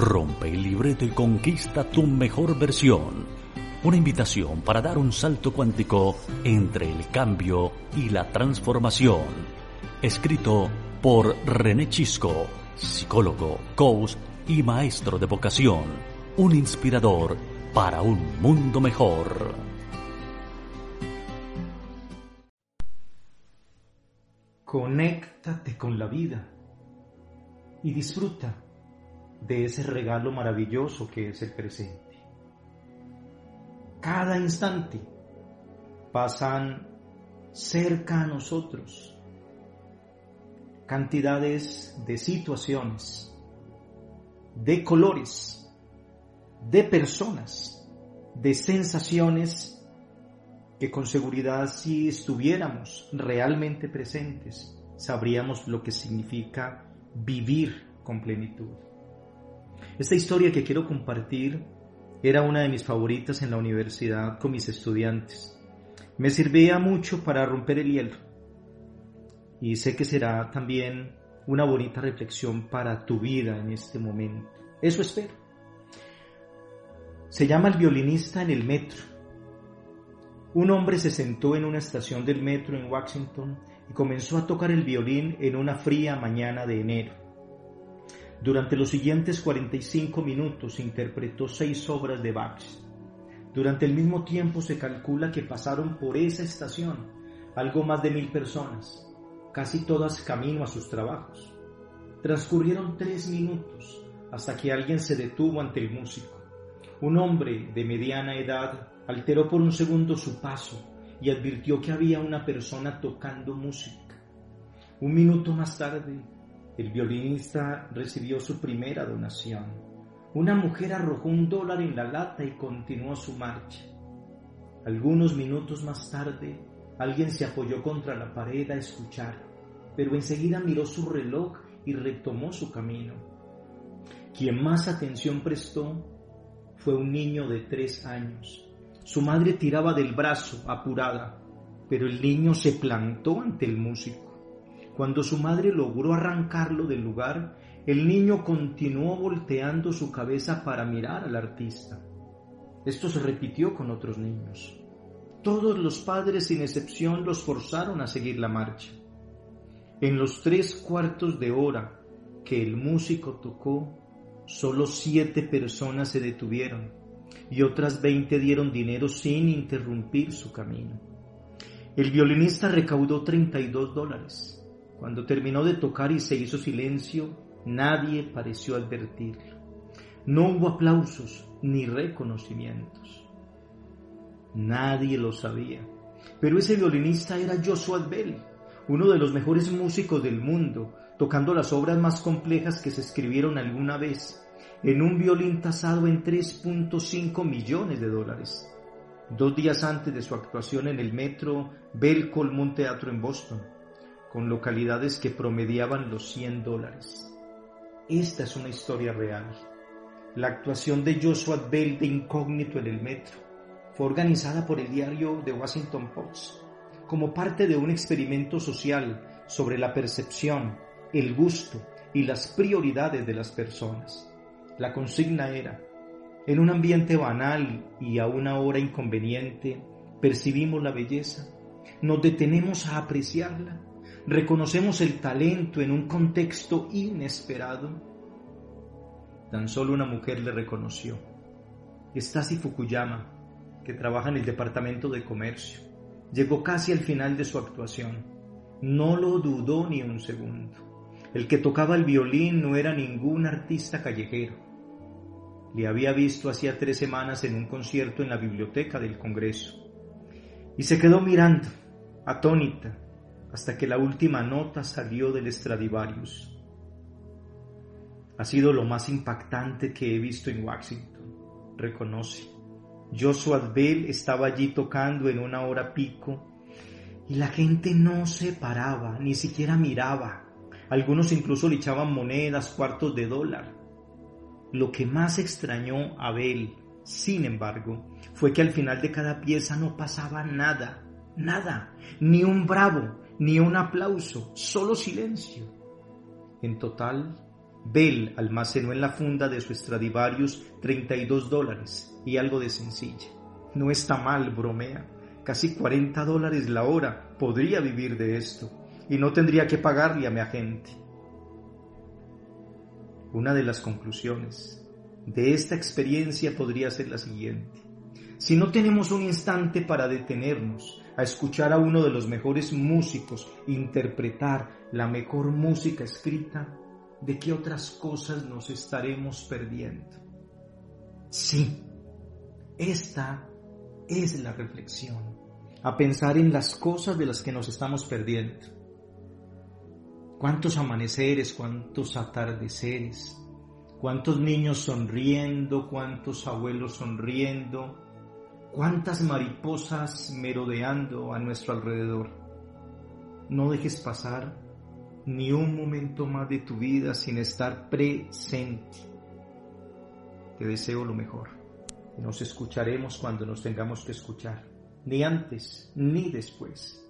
Rompe el libreto y conquista tu mejor versión. Una invitación para dar un salto cuántico entre el cambio y la transformación. Escrito por René Chisco, psicólogo, coach y maestro de vocación. Un inspirador para un mundo mejor. Conéctate con la vida y disfruta de ese regalo maravilloso que es el presente. Cada instante pasan cerca a nosotros cantidades de situaciones, de colores, de personas, de sensaciones que con seguridad si estuviéramos realmente presentes, sabríamos lo que significa vivir con plenitud. Esta historia que quiero compartir era una de mis favoritas en la universidad con mis estudiantes. Me servía mucho para romper el hielo. Y sé que será también una bonita reflexión para tu vida en este momento. Eso espero. Se llama El violinista en el metro. Un hombre se sentó en una estación del metro en Washington y comenzó a tocar el violín en una fría mañana de enero. Durante los siguientes 45 minutos interpretó seis obras de Bach. Durante el mismo tiempo se calcula que pasaron por esa estación algo más de mil personas, casi todas camino a sus trabajos. Transcurrieron tres minutos hasta que alguien se detuvo ante el músico. Un hombre de mediana edad alteró por un segundo su paso y advirtió que había una persona tocando música. Un minuto más tarde, el violinista recibió su primera donación. Una mujer arrojó un dólar en la lata y continuó su marcha. Algunos minutos más tarde, alguien se apoyó contra la pared a escuchar, pero enseguida miró su reloj y retomó su camino. Quien más atención prestó fue un niño de tres años. Su madre tiraba del brazo, apurada, pero el niño se plantó ante el músico. Cuando su madre logró arrancarlo del lugar, el niño continuó volteando su cabeza para mirar al artista. Esto se repitió con otros niños. Todos los padres sin excepción los forzaron a seguir la marcha. En los tres cuartos de hora que el músico tocó, solo siete personas se detuvieron y otras veinte dieron dinero sin interrumpir su camino. El violinista recaudó 32 dólares. Cuando terminó de tocar y se hizo silencio, nadie pareció advertirlo. No hubo aplausos ni reconocimientos. Nadie lo sabía. Pero ese violinista era Joshua Bell, uno de los mejores músicos del mundo, tocando las obras más complejas que se escribieron alguna vez, en un violín tasado en 3.5 millones de dólares. Dos días antes de su actuación en el metro, Bell colmó un teatro en Boston con localidades que promediaban los 100 dólares. Esta es una historia real. La actuación de Joshua Bell de incógnito en el metro fue organizada por el diario The Washington Post como parte de un experimento social sobre la percepción, el gusto y las prioridades de las personas. La consigna era, en un ambiente banal y a una hora inconveniente, percibimos la belleza, nos detenemos a apreciarla reconocemos el talento en un contexto inesperado. Tan solo una mujer le reconoció. Stasi Fukuyama, que trabaja en el Departamento de Comercio, llegó casi al final de su actuación. No lo dudó ni un segundo. El que tocaba el violín no era ningún artista callejero. Le había visto hacía tres semanas en un concierto en la biblioteca del Congreso. Y se quedó mirando, atónita, hasta que la última nota salió del Stradivarius. Ha sido lo más impactante que he visto en Washington, reconoce. Joshua Bell estaba allí tocando en una hora pico y la gente no se paraba, ni siquiera miraba. Algunos incluso le echaban monedas, cuartos de dólar. Lo que más extrañó a Bell, sin embargo, fue que al final de cada pieza no pasaba nada, nada, ni un bravo, ni un aplauso, solo silencio. En total, Bell almacenó en la funda de su Stradivarius 32 dólares y algo de sencilla. No está mal, bromea. Casi 40 dólares la hora. Podría vivir de esto y no tendría que pagarle a mi agente. Una de las conclusiones de esta experiencia podría ser la siguiente. Si no tenemos un instante para detenernos a escuchar a uno de los mejores músicos interpretar la mejor música escrita, ¿de qué otras cosas nos estaremos perdiendo? Sí, esta es la reflexión, a pensar en las cosas de las que nos estamos perdiendo. ¿Cuántos amaneceres, cuántos atardeceres, cuántos niños sonriendo, cuántos abuelos sonriendo, cuántas mariposas merodeando a nuestro alrededor? No dejes pasar ni un momento más de tu vida sin estar presente. Te deseo lo mejor. Nos escucharemos cuando nos tengamos que escuchar, ni antes ni después.